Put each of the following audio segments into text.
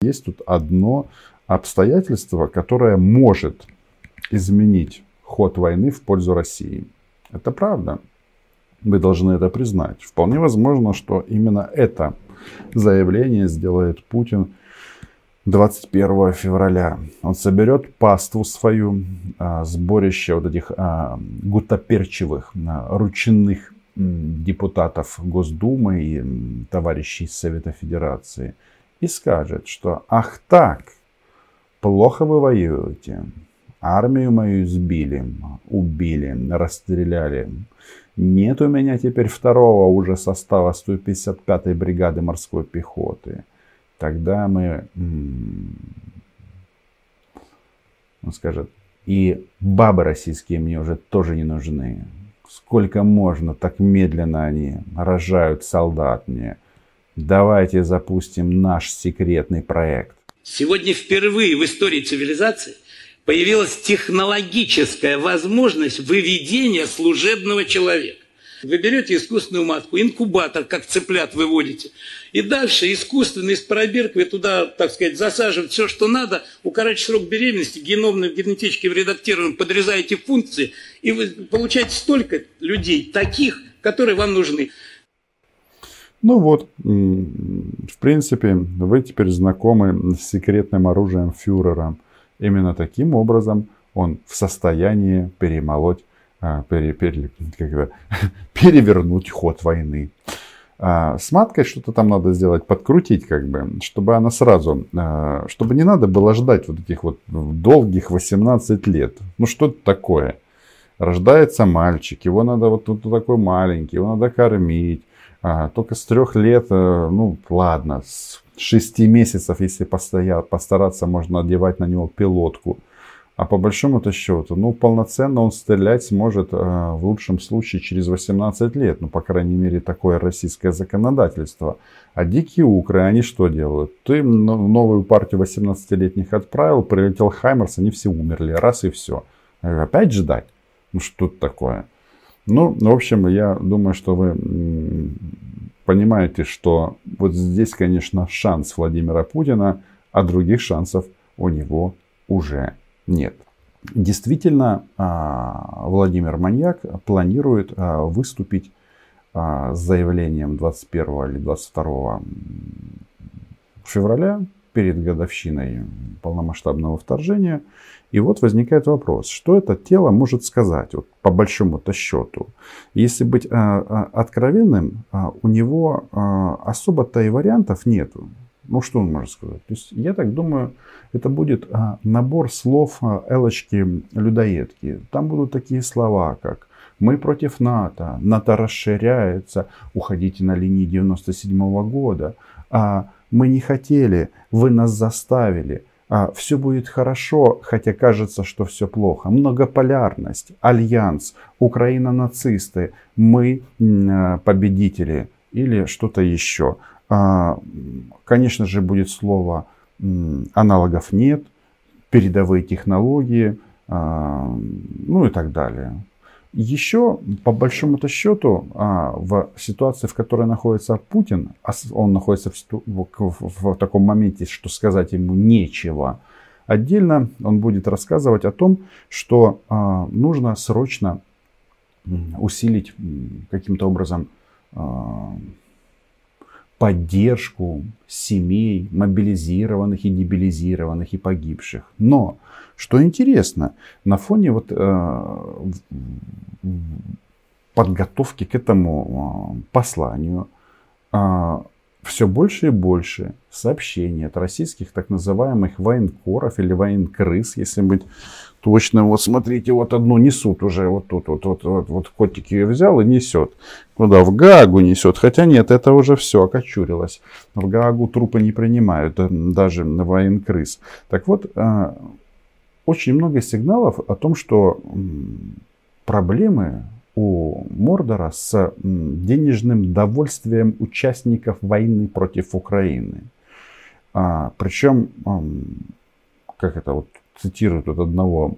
Есть тут одно обстоятельство, которое может изменить ход войны в пользу России. Это правда. Вы должны это признать. Вполне возможно, что именно это заявление сделает Путин 21 февраля. Он соберет паству свою, а, сборище вот этих а, гутоперчивых, а, ручных депутатов Госдумы и товарищей Совета Федерации и скажет, что ах так, плохо вы воюете, армию мою сбили, убили, расстреляли. Нет у меня теперь второго уже состава 155-й бригады морской пехоты. Тогда мы, он скажет, и бабы российские мне уже тоже не нужны. Сколько можно, так медленно они рожают солдат мне. Давайте запустим наш секретный проект. Сегодня впервые в истории цивилизации появилась технологическая возможность выведения служебного человека. Вы берете искусственную матку, инкубатор, как цыплят выводите, и дальше искусственно из пробирки туда, так сказать, засаживаете все, что надо, укорачиваете срок беременности, геномно, генетически редактируем, подрезаете функции, и вы получаете столько людей, таких, которые вам нужны. Ну вот, в принципе, вы теперь знакомы с секретным оружием фюрера. Именно таким образом он в состоянии перемолоть а, пере, пере, это, перевернуть ход войны. А, с маткой что-то там надо сделать, подкрутить, как бы, чтобы она сразу, а, чтобы не надо было ждать вот этих вот долгих 18 лет. Ну что это такое? Рождается мальчик, его надо вот тут такой маленький, его надо кормить. А, только с трех лет, э, ну ладно, с шести месяцев, если постоять, постараться, можно одевать на него пилотку. А по большому-то счету, ну, полноценно он стрелять сможет э, в лучшем случае через 18 лет. Ну, по крайней мере, такое российское законодательство. А дикие укры, они что делают? Ты новую партию 18-летних отправил, прилетел Хаймерс, они все умерли. Раз и все. Опять ждать? Ну, что тут такое? Ну, в общем, я думаю, что вы понимаете, что вот здесь, конечно, шанс Владимира Путина, а других шансов у него уже нет. Действительно, а, Владимир Маньяк планирует а, выступить а, с заявлением 21 или 22 февраля перед годовщиной полномасштабного вторжения. И вот возникает вопрос, что это тело может сказать, вот, по большому-то счету. Если быть откровенным, у него особо-то и вариантов нету. Ну, что он может сказать? То есть, я так думаю, это будет а, набор слов а, Элочки людоедки. Там будут такие слова, как «Мы против НАТО», «НАТО расширяется», «Уходите на линии 97 -го года», а, «Мы не хотели», «Вы нас заставили», а, «Все будет хорошо, хотя кажется, что все плохо», «Многополярность», «Альянс», «Украина нацисты», «Мы а, победители» или что-то еще. А, конечно же, будет слово аналогов нет, передовые технологии, а, ну и так далее. Еще, по большому-то счету, а, в ситуации, в которой находится Путин, он находится в, таком моменте, что сказать ему нечего, отдельно он будет рассказывать о том, что нужно срочно усилить каким-то образом поддержку семей мобилизированных и дебилизированных и погибших. Но, что интересно, на фоне вот, э, подготовки к этому э, посланию э, все больше и больше сообщений от российских так называемых военкоров или военкрыс, если быть точно. Вот смотрите, вот одну несут уже, вот тут, вот, вот, вот, вот котик ее взял и несет. Куда? В Гаагу несет. Хотя нет, это уже все окочурилось. В Гаагу трупы не принимают, даже военкрыс. Так вот, а, очень много сигналов о том, что проблемы у Мордора с денежным довольствием участников войны против Украины. А, причем, как это вот цитируют от одного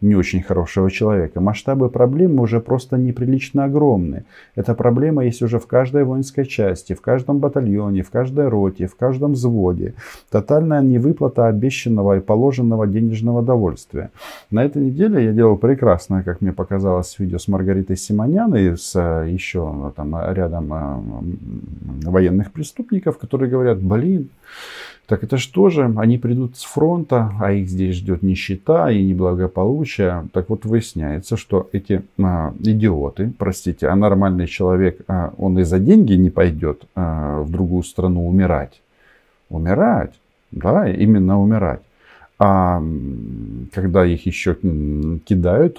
не очень хорошего человека. Масштабы проблемы уже просто неприлично огромны. Эта проблема есть уже в каждой воинской части, в каждом батальоне, в каждой роте, в каждом взводе. Тотальная невыплата обещанного и положенного денежного довольствия. На этой неделе я делал прекрасное, как мне показалось, видео с Маргаритой Симоняной, с э, еще там рядом э, военных преступников, которые говорят, блин, так это же тоже, они придут с фронта, а их здесь ждет нищета и неблагополучие. Так вот выясняется, что эти а, идиоты, простите, а нормальный человек, а, он и за деньги не пойдет а, в другую страну умирать. Умирать, да, именно умирать. А когда их еще кидают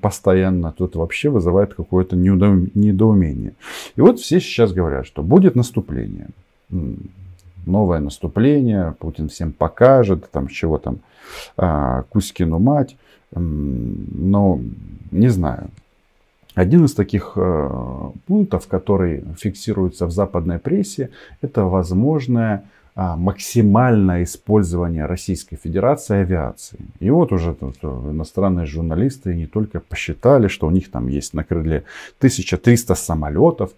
постоянно, то это вообще вызывает какое-то недоумение. И вот все сейчас говорят, что будет наступление новое наступление, Путин всем покажет, там чего там, а, Кузькину мать, но не знаю. Один из таких э, пунктов, который фиксируется в западной прессе, это возможное а, максимальное использование Российской Федерации авиации. И вот уже тут э, иностранные журналисты не только посчитали, что у них там есть на крыле 1300 самолетов,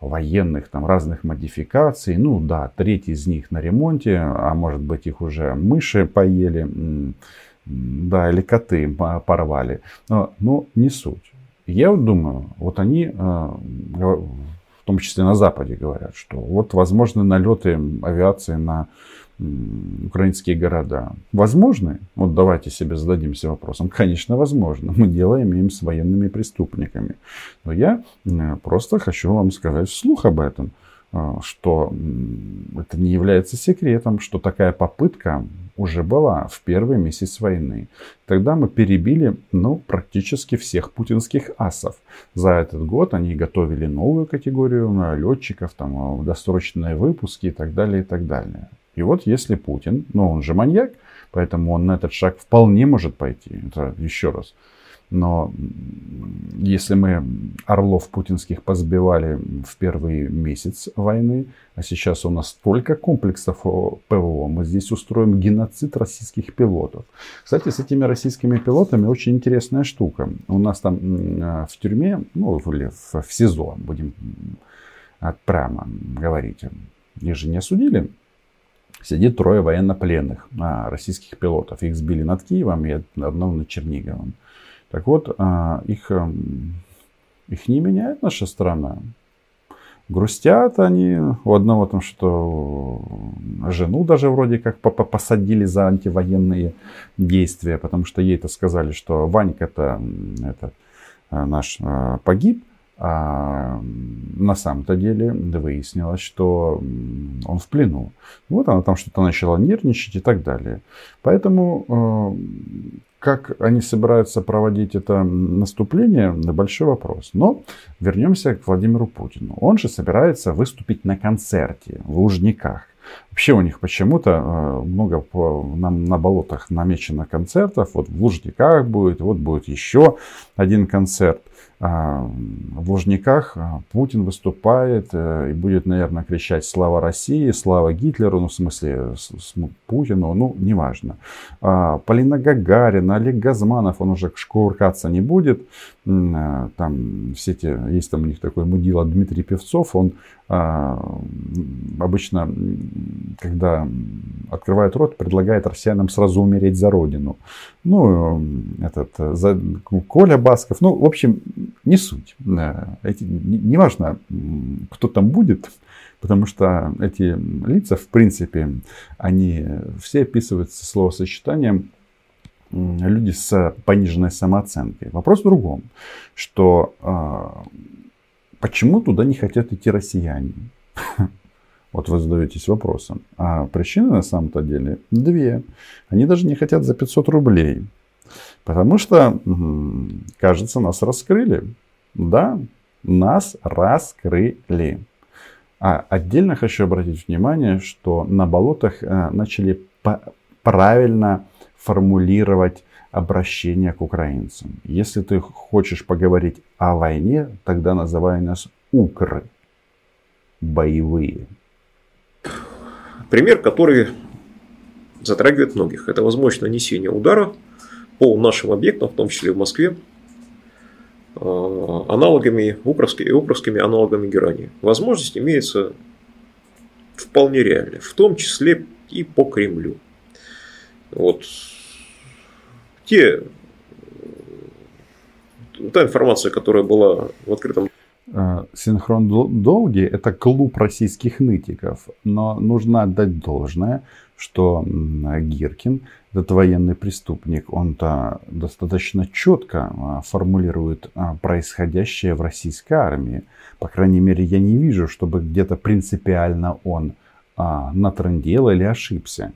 военных там разных модификаций. Ну да, треть из них на ремонте, а может быть их уже мыши поели, да, или коты порвали. Но, но не суть. Я вот думаю, вот они, э, в том числе на Западе говорят, что вот возможны налеты авиации на украинские города. Возможны? Вот давайте себе зададимся вопросом. Конечно, возможно. Мы делаем им с военными преступниками. Но я просто хочу вам сказать вслух об этом, а, что это не является секретом, что такая попытка уже была в первый месяц войны. Тогда мы перебили ну, практически всех путинских асов. За этот год они готовили новую категорию летчиков, там, досрочные выпуски и так далее, и так далее. И вот если Путин, ну он же маньяк, поэтому он на этот шаг вполне может пойти. Это еще раз. Но если мы орлов путинских позбивали в первый месяц войны, а сейчас у нас столько комплексов ПВО, мы здесь устроим геноцид российских пилотов. Кстати, с этими российскими пилотами очень интересная штука. У нас там в тюрьме, ну, в, в СИЗО, будем прямо говорить, их же не осудили сидит трое военнопленных а, российских пилотов. Их сбили над Киевом и одного над Черниговым. Так вот, а, их, эм, их не меняет наша страна. Грустят они. У одного там, что жену даже вроде как посадили за антивоенные действия, потому что ей-то сказали, что Ванька-то этот, э, наш э, погиб. А на самом-то деле выяснилось, что он в плену. Вот она там что-то начала нервничать и так далее. Поэтому э, как они собираются проводить это наступление, большой вопрос. Но вернемся к Владимиру Путину. Он же собирается выступить на концерте в Лужниках. Вообще у них почему-то э, много на, на болотах намечено концертов. Вот в Лужниках будет, вот будет еще один концерт. А, в Лужниках а, Путин выступает э, и будет, наверное, кричать «Слава России!», «Слава Гитлеру!», ну, в смысле, Путину, ну, неважно. А, Полина Гагарина, Олег Газманов, он уже шкуркаться не будет. Там все эти, есть там у них такой мудила Дмитрий Певцов, он обычно, когда открывает рот, предлагает россиянам сразу умереть за родину. Ну, этот, за, Коля Басков, ну, в общем, не суть. Эти, не, не важно, кто там будет, потому что эти лица, в принципе, они все описываются словосочетанием люди с пониженной самооценкой. Вопрос в другом, что а, почему туда не хотят идти россияне? Вот вы задаетесь вопросом. А причины на самом-то деле две. Они даже не хотят за 500 рублей. Потому что, кажется, нас раскрыли. Да, нас раскрыли. А отдельно хочу обратить внимание, что на болотах э, начали правильно формулировать обращение к украинцам. Если ты хочешь поговорить о войне, тогда называй нас укры. Боевые. Пример, который затрагивает многих. Это возможность нанесения удара по нашим объектам, в том числе в Москве, аналогами, укровскими, аналогами герани. Возможность имеется вполне реальная, в том числе и по Кремлю. Вот. Те, та информация, которая была в открытом Синхрон долги – это клуб российских нытиков, но нужно отдать должное, что Гиркин, этот военный преступник, он-то достаточно четко а, формулирует а, происходящее в российской армии. По крайней мере, я не вижу, чтобы где-то принципиально он натрындел или ошибся.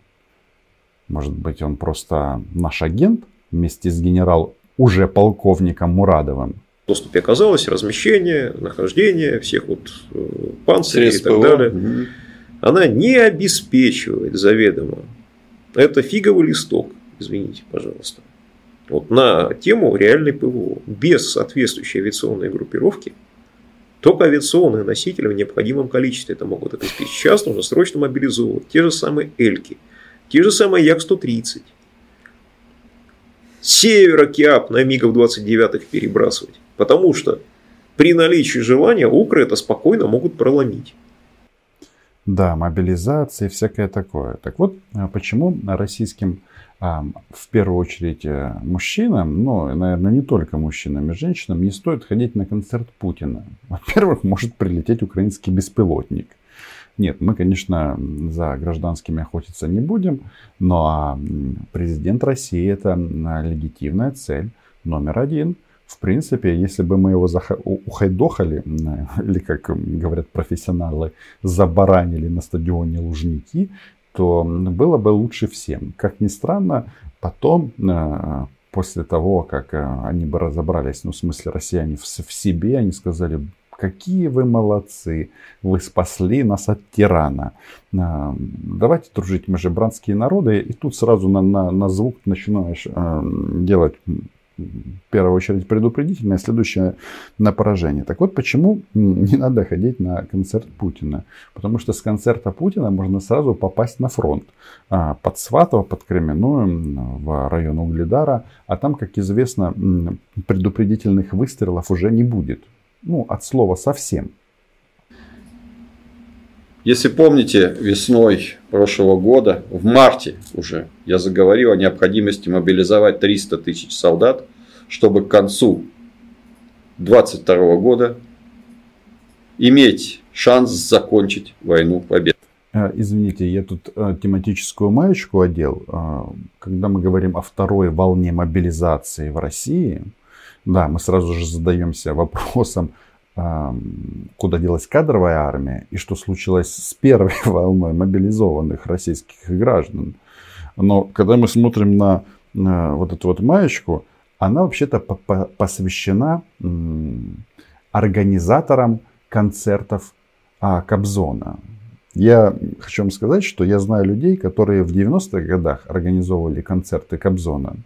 Может быть, он просто наш агент вместе с генерал уже полковником Мурадовым доступе оказалось размещение, нахождение всех вот э, панцирей и так далее. Она не обеспечивает заведомо. Это фиговый листок, извините, пожалуйста. Вот на тему реальной ПВО. Без соответствующей авиационной группировки только авиационные носители в необходимом количестве это могут обеспечить. Сейчас нужно срочно мобилизовывать те же самые Эльки, те же самые Як-130. Севера Киап на МиГов-29 перебрасывать. Потому что при наличии желания укры это спокойно могут проломить. Да, мобилизация и всякое такое. Так вот, а почему российским, а, в первую очередь, э, мужчинам, ну, наверное, не только мужчинам и женщинам, не стоит ходить на концерт Путина? Во-первых, может прилететь украинский беспилотник. Нет, мы, конечно, за гражданскими охотиться не будем, но президент России это легитимная цель номер один – в принципе, если бы мы его зах... ухайдохали, или, как говорят профессионалы, забаранили на стадионе Лужники, то было бы лучше всем. Как ни странно, потом, э, после того, как э, они бы разобрались, ну, в смысле, россияне в, себе, они сказали, какие вы молодцы, вы спасли нас от тирана. Э, давайте дружить, мы же братские народы. И тут сразу на, на, на звук начинаешь делать в первую очередь предупредительное, а следующее на поражение. Так вот, почему не надо ходить на концерт Путина? Потому что с концерта Путина можно сразу попасть на фронт. А, под Сватово, под Кременную, в район Угледара. А там, как известно, предупредительных выстрелов уже не будет. Ну, от слова совсем. Если помните, весной прошлого года, в марте уже, я заговорил о необходимости мобилизовать 300 тысяч солдат, чтобы к концу 2022 года иметь шанс закончить войну победы. Э, извините, я тут э, тематическую маечку одел. Э, когда мы говорим о второй волне мобилизации в России, да, мы сразу же задаемся вопросом, куда делась кадровая армия и что случилось с первой волной мобилизованных российских граждан. Но когда мы смотрим на, вот эту вот маечку, она вообще-то посвящена организаторам концертов а, Кобзона. Я хочу вам сказать, что я знаю людей, которые в 90-х годах организовывали концерты Кобзона,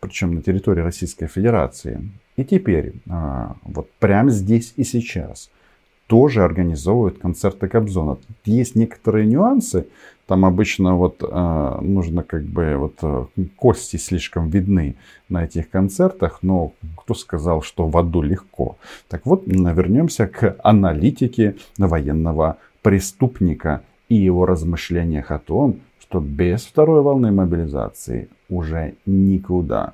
причем на территории Российской Федерации. И теперь, а, вот прямо здесь и сейчас, тоже организовывают концерты Кобзона. Есть некоторые нюансы, там обычно вот э, нужно как бы вот э, кости слишком видны на этих концертах, но кто сказал, что в аду легко? Так вот, вернемся к аналитике военного преступника и его размышлениях о том, что без второй волны мобилизации уже никуда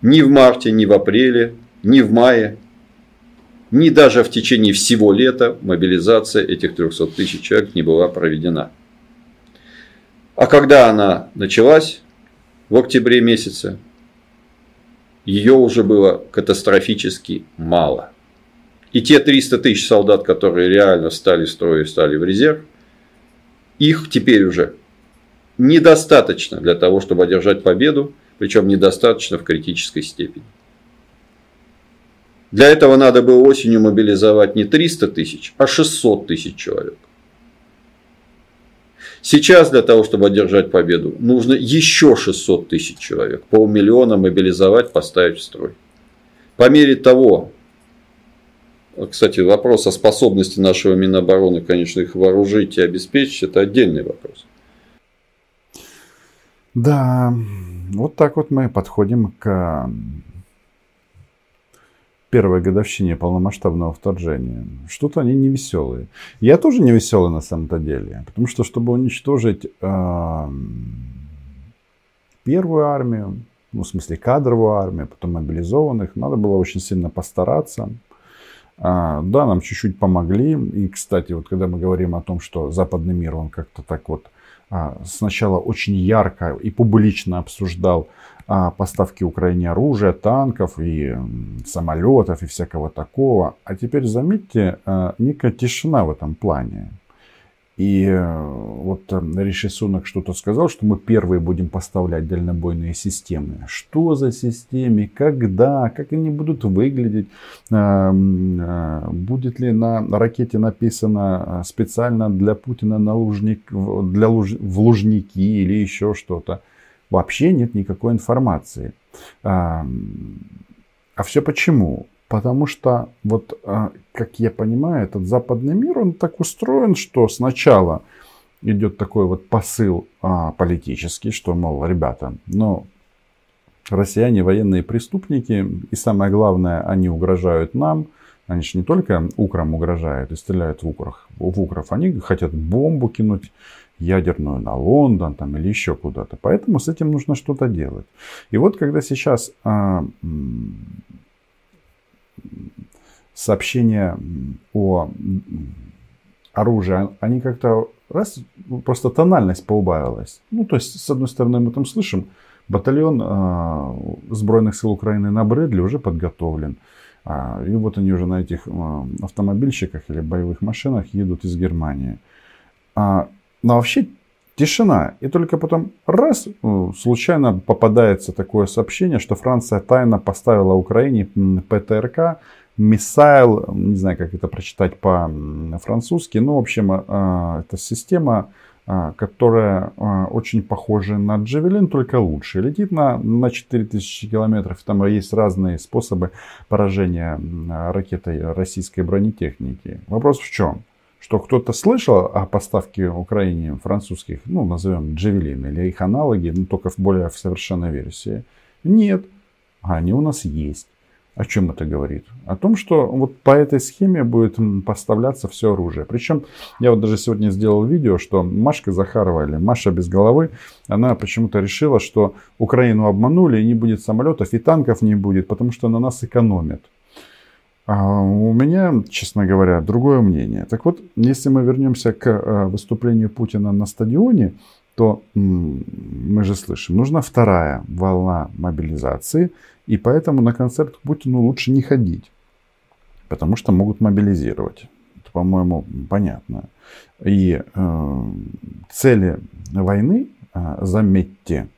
ни в марте, ни в апреле, ни в мае, ни даже в течение всего лета мобилизация этих 300 тысяч человек не была проведена. А когда она началась, в октябре месяце, ее уже было катастрофически мало. И те 300 тысяч солдат, которые реально стали в стали в резерв, их теперь уже недостаточно для того, чтобы одержать победу причем недостаточно в критической степени. Для этого надо было осенью мобилизовать не 300 тысяч, а 600 тысяч человек. Сейчас для того, чтобы одержать победу, нужно еще 600 тысяч человек. Полмиллиона мобилизовать, поставить в строй. По мере того, кстати, вопрос о способности нашего Минобороны, конечно, их вооружить и обеспечить, это отдельный вопрос. Да, вот так вот мы подходим к первой годовщине полномасштабного вторжения. Что-то они не веселые. Я тоже не веселый на самом-то деле. Потому что, чтобы уничтожить э, первую армию, ну, в смысле кадровую армию, потом мобилизованных, надо было очень сильно постараться. А, да, нам чуть-чуть помогли. И, кстати, вот когда мы говорим о том, что западный мир, он как-то так вот а, сначала очень ярко и публично обсуждал а, поставки Украине оружия, танков и самолетов и всякого такого. А теперь заметьте, некая тишина в этом плане. И э, вот э, Риши Сунок что-то сказал, что мы первые будем поставлять дальнобойные системы. Что за системы, когда, как они будут выглядеть, э, будет ли на ракете написано специально для Путина на лужник, для луж, в Лужники или еще что-то. Вообще нет никакой информации. А все почему? Потому что, вот, а, как я понимаю, этот западный мир, он так устроен, что сначала идет такой вот посыл а, политический, что, мол, ребята, ну, россияне военные преступники, и самое главное, они угрожают нам, они же не только украм угрожают и стреляют в, украх, в укров, они хотят бомбу кинуть ядерную на Лондон там, или еще куда-то. Поэтому с этим нужно что-то делать. И вот когда сейчас а, сообщения о оружии, они как-то раз, просто тональность поубавилась. Ну, то есть, с одной стороны, мы там слышим, батальон э, Сбройных сил Украины на Брэдли уже подготовлен. А, и вот они уже на этих э, автомобильщиках или боевых машинах едут из Германии. А, но вообще тишина. И только потом раз ну, случайно попадается такое сообщение, что Франция тайно поставила Украине ПТРК, Миссайл, не знаю, как это прочитать по-французски, но, в общем, а, это система, а, которая очень похожа на Джавелин, только лучше. Летит на, на 4000 километров. Там есть разные способы поражения ракетой российской бронетехники. Вопрос в чем? Что кто-то слышал о поставке Украине французских, ну, назовем Джавелин или их аналоги, но только в более в совершенной версии. Нет, а они у нас есть. О чем это говорит? О том, что вот по этой схеме будет поставляться все оружие. Причем я вот даже сегодня сделал видео, что Машка Захарова или Маша без головы, она почему-то решила, что Украину обманули и не будет самолетов и танков не будет, потому что на нас экономят. А у меня, честно говоря, другое мнение. Так вот, если мы вернемся к э, выступлению Путина на стадионе, то мы же слышим, нужна вторая волна мобилизации, и поэтому на концерт к Путину лучше не ходить, потому что могут мобилизировать. Это, по-моему, понятно. И э, цели войны, э, заметьте,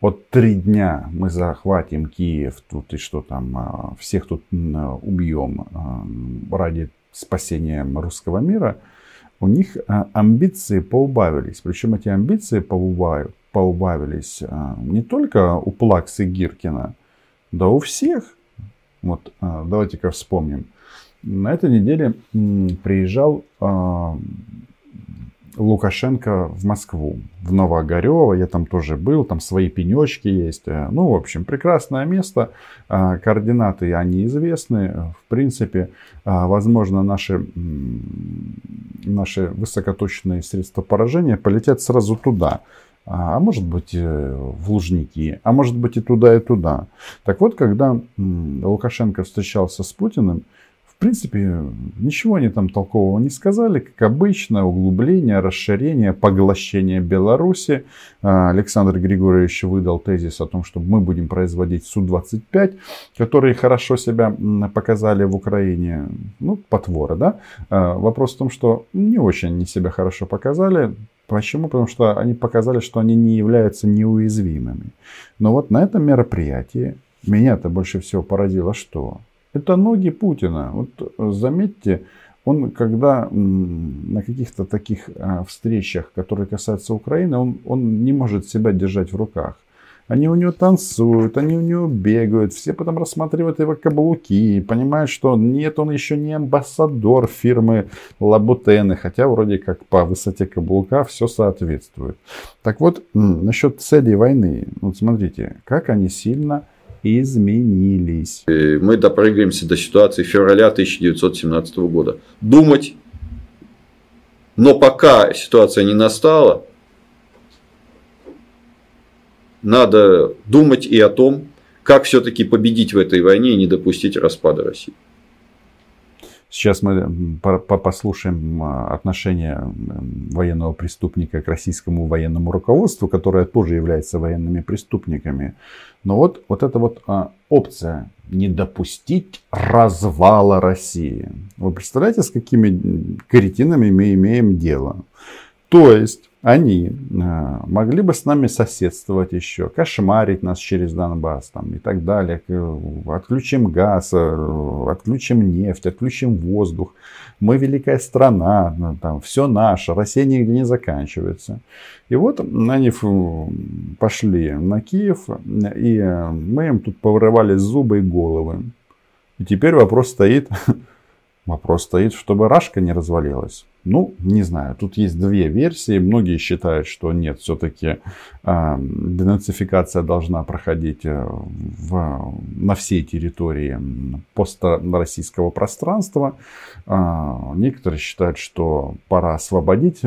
вот три дня мы захватим Киев тут и что там, а, всех тут убьем а, ради спасения русского мира, у них а, амбиции поубавились. Причем эти амбиции поубавились не только у Плаксы Гиркина, да у всех. Вот давайте-ка вспомним. На этой неделе приезжал Лукашенко в Москву, в Новоогарево, я там тоже был, там свои пенечки есть. Э, ну, в общем, прекрасное место, э, координаты, они известны. В принципе, э, возможно, наши, наши высокоточные средства поражения полетят сразу туда. А, может быть в Лужники, а может быть и туда, и туда. Так вот, когда Лукашенко встречался с Путиным, в принципе, ничего они там толкового не сказали. Как обычно, углубление, расширение, поглощение Беларуси. А, Александр Григорьевич выдал тезис о том, что мы будем производить Су-25, которые хорошо себя показали в Украине. Ну, потворы, да? А, вопрос в том, что не очень они себя хорошо показали. Почему? Потому что они показали, что они не являются неуязвимыми. Но вот на этом мероприятии меня-то больше всего поразило, что это ноги Путина. Вот э, заметьте, он когда на каких-то таких а, встречах, которые касаются Украины, он, он не может себя держать в руках. Они у него танцуют, они у него бегают, все потом рассматривают его каблуки, понимают, что нет, он еще не амбассадор фирмы Лабутены, хотя вроде как по высоте каблука все соответствует. Так вот, насчет целей войны. Вот смотрите, как они сильно изменились. Мы допрыгаемся до ситуации февраля 1917 года. Думать, но пока ситуация не настала, надо думать и о том, как все-таки победить в этой войне и не допустить распада России. Сейчас мы послушаем а, отношение военного преступника к российскому военному руководству, которое тоже является военными преступниками. Но вот, вот эта вот а, опция не допустить развала России. Вы представляете, с какими каретинами мы имеем дело? То есть они э, могли бы с нами соседствовать еще, кошмарить нас через Донбасс там, и так далее. Отключим газ, э, отключим нефть, отключим воздух. Мы великая страна, ну, там, все наше, Россия нигде не заканчивается. И вот они пошли на Киев, и э, мы им тут повырывали зубы и головы. И теперь вопрос стоит, вопрос стоит, чтобы Рашка не развалилась. Ну, не знаю, тут есть две версии. Многие считают, что нет, все-таки э, денацификация должна проходить э, в, на всей территории построссийского пространства. Э, некоторые считают, что пора освободить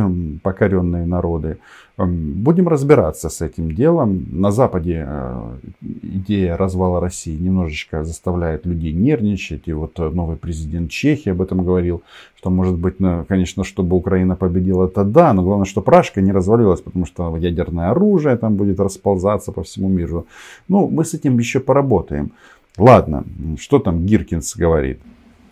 покоренные народы. Будем разбираться с этим делом. На Западе э, идея развала России немножечко заставляет людей нервничать. И вот новый президент Чехии об этом говорил, что может быть, конечно, чтобы Украина победила, это да, но главное, что Пражка не развалилась, потому что ядерное оружие там будет расползаться по всему миру. Ну, мы с этим еще поработаем. Ладно, что там Гиркинс говорит?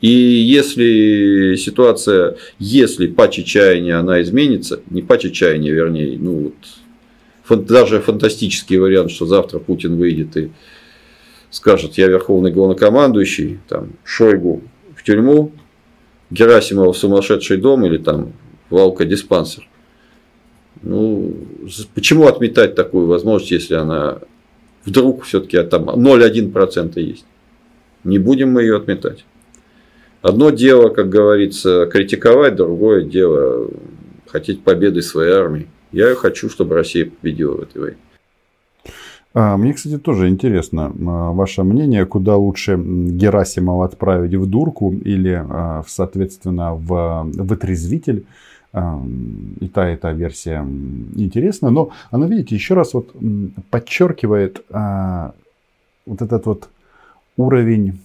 И если ситуация, если по чаяния она изменится, не по чаяния, вернее, ну вот, даже фантастический вариант, что завтра Путин выйдет и скажет, я верховный главнокомандующий, там, Шойгу в тюрьму, Герасимова сумасшедший дом или там в алкодиспансер. Ну, почему отметать такую возможность, если она вдруг все-таки там 0,1% есть? Не будем мы ее отметать. Одно дело, как говорится, критиковать, другое дело хотеть победы своей армии. Я хочу, чтобы Россия победила в этой войне. А, мне, кстати, тоже интересно а, ваше мнение, куда лучше Герасимова отправить в дурку или, а, соответственно, в вытрезвитель. И та, и та версия интересна, но она, видите, еще раз вот подчеркивает вот этот вот уровень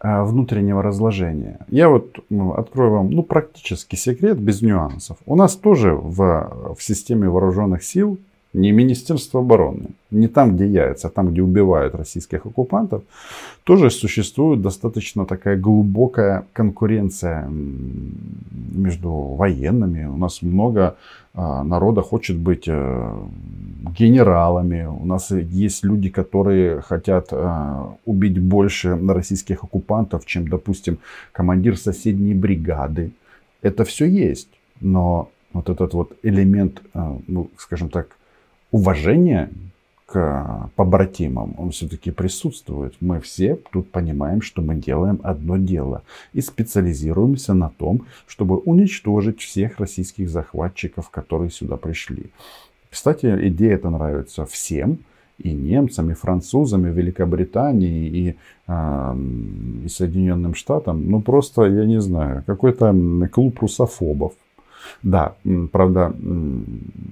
внутреннего разложения. Я вот открою вам ну, практически секрет без нюансов. У нас тоже в, в системе вооруженных сил не Министерство обороны, не там, где яйца, а там, где убивают российских оккупантов, тоже существует достаточно такая глубокая конкуренция между военными. У нас много а, народа хочет быть э, генералами. У нас есть люди, которые хотят а, убить больше российских оккупантов, чем, допустим, командир соседней бригады. Это все есть. Но вот этот вот элемент, а, ну, скажем так, уважение к побратимам, он все-таки присутствует. Мы все тут понимаем, что мы делаем одно дело и специализируемся на том, чтобы уничтожить всех российских захватчиков, которые сюда пришли. Кстати, идея эта нравится всем, и немцам, и французам, и Великобритании, и, э, и Соединенным Штатам. Ну, просто, я не знаю, какой-то клуб русофобов. Да, правда,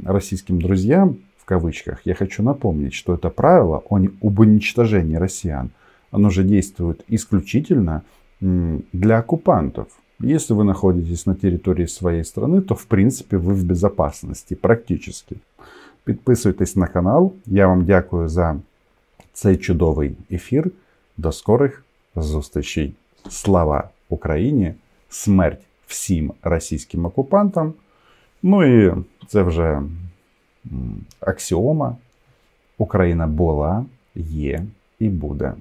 российским друзьям кавычках, я хочу напомнить, что это правило об уничтожении россиян, оно же действует исключительно для оккупантов. Если вы находитесь на территории своей страны, то в принципе вы в безопасности, практически. Підписуйтесь на канал. Я вам дякую за цей чудовий ефір. До скорих зустрічей. Слава Україні! Смерть всім російським окупантам. Ну і це вже аксіома. Україна була, є і буде.